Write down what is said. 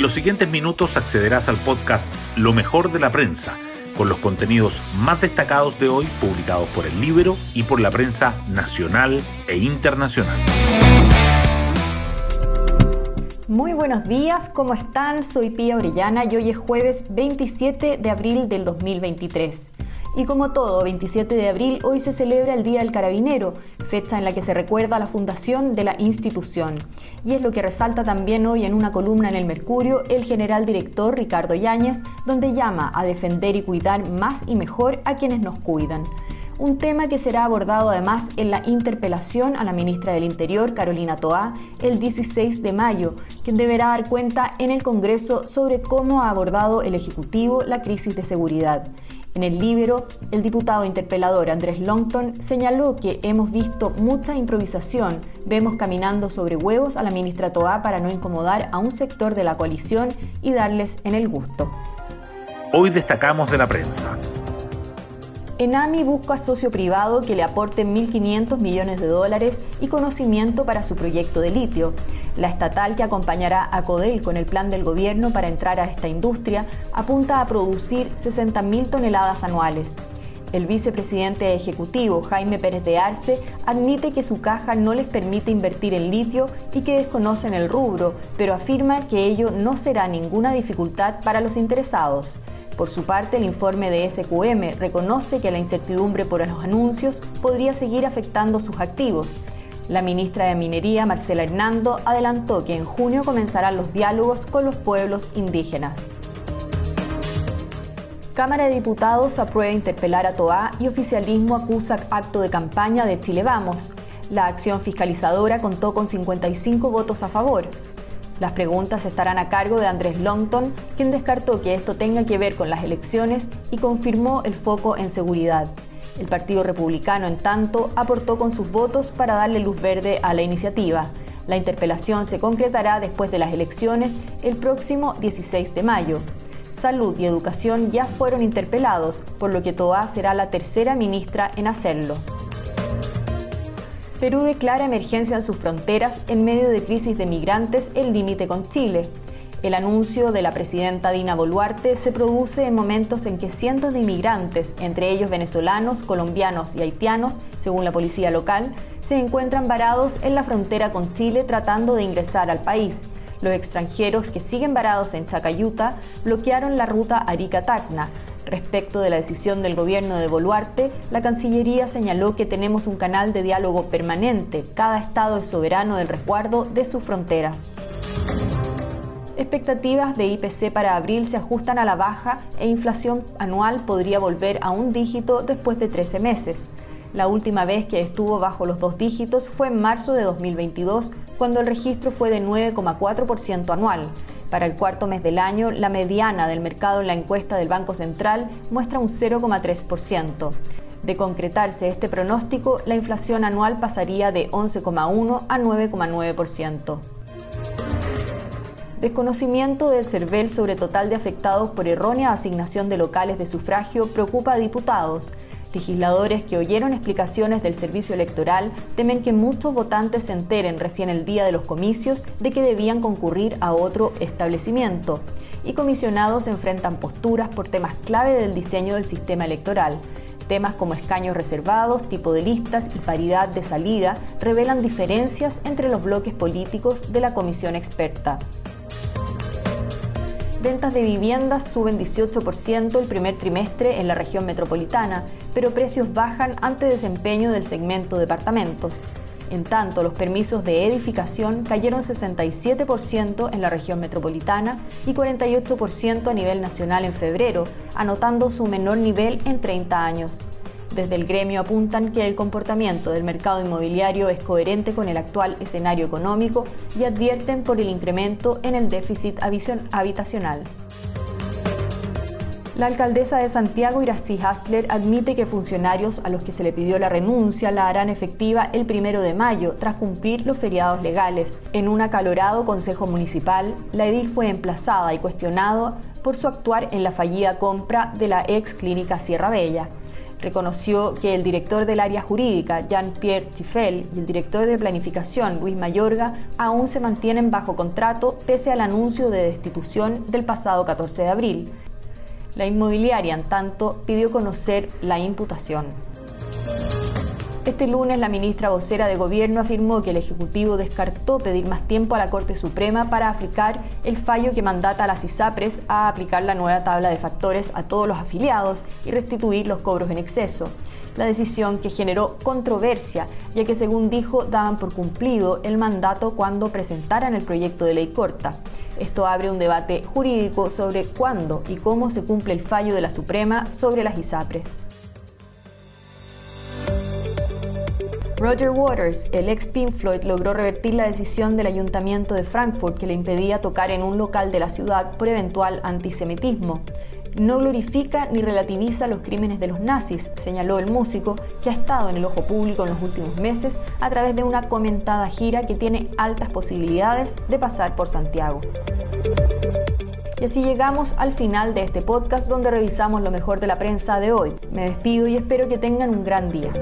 En los siguientes minutos accederás al podcast Lo mejor de la prensa, con los contenidos más destacados de hoy publicados por el libro y por la prensa nacional e internacional. Muy buenos días, ¿cómo están? Soy Pía Orellana y hoy es jueves 27 de abril del 2023. Y como todo, 27 de abril hoy se celebra el Día del Carabinero, fecha en la que se recuerda la fundación de la institución. Y es lo que resalta también hoy en una columna en el Mercurio el general director Ricardo Yáñez, donde llama a defender y cuidar más y mejor a quienes nos cuidan. Un tema que será abordado además en la interpelación a la ministra del Interior, Carolina Toá, el 16 de mayo, quien deberá dar cuenta en el Congreso sobre cómo ha abordado el Ejecutivo la crisis de seguridad. En el libro, el diputado interpelador Andrés Longton señaló que hemos visto mucha improvisación, vemos caminando sobre huevos a la ministra Toá para no incomodar a un sector de la coalición y darles en el gusto. Hoy destacamos de la prensa. Enami busca socio privado que le aporte 1.500 millones de dólares y conocimiento para su proyecto de litio. La estatal que acompañará a Codel con el plan del gobierno para entrar a esta industria apunta a producir 60.000 toneladas anuales. El vicepresidente ejecutivo, Jaime Pérez de Arce, admite que su caja no les permite invertir en litio y que desconocen el rubro, pero afirma que ello no será ninguna dificultad para los interesados. Por su parte, el informe de SQM reconoce que la incertidumbre por los anuncios podría seguir afectando sus activos. La ministra de Minería, Marcela Hernando, adelantó que en junio comenzarán los diálogos con los pueblos indígenas. Cámara de Diputados aprueba interpelar a Toa y oficialismo acusa acto de campaña de Chile Vamos. La acción fiscalizadora contó con 55 votos a favor. Las preguntas estarán a cargo de Andrés Longton, quien descartó que esto tenga que ver con las elecciones y confirmó el foco en seguridad. El Partido Republicano, en tanto, aportó con sus votos para darle luz verde a la iniciativa. La interpelación se concretará después de las elecciones el próximo 16 de mayo. Salud y Educación ya fueron interpelados, por lo que Toa será la tercera ministra en hacerlo. Perú declara emergencia en sus fronteras en medio de crisis de migrantes el límite con Chile. El anuncio de la presidenta Dina Boluarte se produce en momentos en que cientos de inmigrantes, entre ellos venezolanos, colombianos y haitianos, según la policía local, se encuentran varados en la frontera con Chile tratando de ingresar al país. Los extranjeros que siguen varados en Chacayuta bloquearon la ruta Arica-Tacna, Respecto de la decisión del gobierno de Boluarte, la Cancillería señaló que tenemos un canal de diálogo permanente. Cada Estado es soberano del resguardo de sus fronteras. Expectativas de IPC para abril se ajustan a la baja e inflación anual podría volver a un dígito después de 13 meses. La última vez que estuvo bajo los dos dígitos fue en marzo de 2022, cuando el registro fue de 9,4% anual. Para el cuarto mes del año, la mediana del mercado en la encuesta del Banco Central muestra un 0,3%. De concretarse este pronóstico, la inflación anual pasaría de 11,1 a 9,9%. Desconocimiento del CERVEL sobre total de afectados por errónea asignación de locales de sufragio preocupa a diputados. Legisladores que oyeron explicaciones del servicio electoral temen que muchos votantes se enteren recién el día de los comicios de que debían concurrir a otro establecimiento. Y comisionados enfrentan posturas por temas clave del diseño del sistema electoral. Temas como escaños reservados, tipo de listas y paridad de salida revelan diferencias entre los bloques políticos de la comisión experta. Ventas de viviendas suben 18% el primer trimestre en la región metropolitana, pero precios bajan ante desempeño del segmento departamentos. En tanto, los permisos de edificación cayeron 67% en la región metropolitana y 48% a nivel nacional en febrero, anotando su menor nivel en 30 años. Desde el gremio apuntan que el comportamiento del mercado inmobiliario es coherente con el actual escenario económico y advierten por el incremento en el déficit habitacional. La alcaldesa de Santiago, Iracy Hasler, admite que funcionarios a los que se le pidió la renuncia la harán efectiva el primero de mayo, tras cumplir los feriados legales. En un acalorado consejo municipal, la edil fue emplazada y cuestionado por su actuar en la fallida compra de la ex clínica Sierra Bella. Reconoció que el director del área jurídica, Jean-Pierre Tiffel, y el director de planificación, Luis Mayorga, aún se mantienen bajo contrato pese al anuncio de destitución del pasado 14 de abril. La inmobiliaria, en tanto, pidió conocer la imputación. Este lunes la ministra vocera de Gobierno afirmó que el Ejecutivo descartó pedir más tiempo a la Corte Suprema para aplicar el fallo que mandata a las ISAPRES a aplicar la nueva tabla de factores a todos los afiliados y restituir los cobros en exceso. La decisión que generó controversia, ya que según dijo daban por cumplido el mandato cuando presentaran el proyecto de ley corta. Esto abre un debate jurídico sobre cuándo y cómo se cumple el fallo de la Suprema sobre las ISAPRES. Roger Waters, el ex Pink Floyd, logró revertir la decisión del ayuntamiento de Frankfurt que le impedía tocar en un local de la ciudad por eventual antisemitismo. No glorifica ni relativiza los crímenes de los nazis, señaló el músico, que ha estado en el ojo público en los últimos meses a través de una comentada gira que tiene altas posibilidades de pasar por Santiago. Y así llegamos al final de este podcast donde revisamos lo mejor de la prensa de hoy. Me despido y espero que tengan un gran día.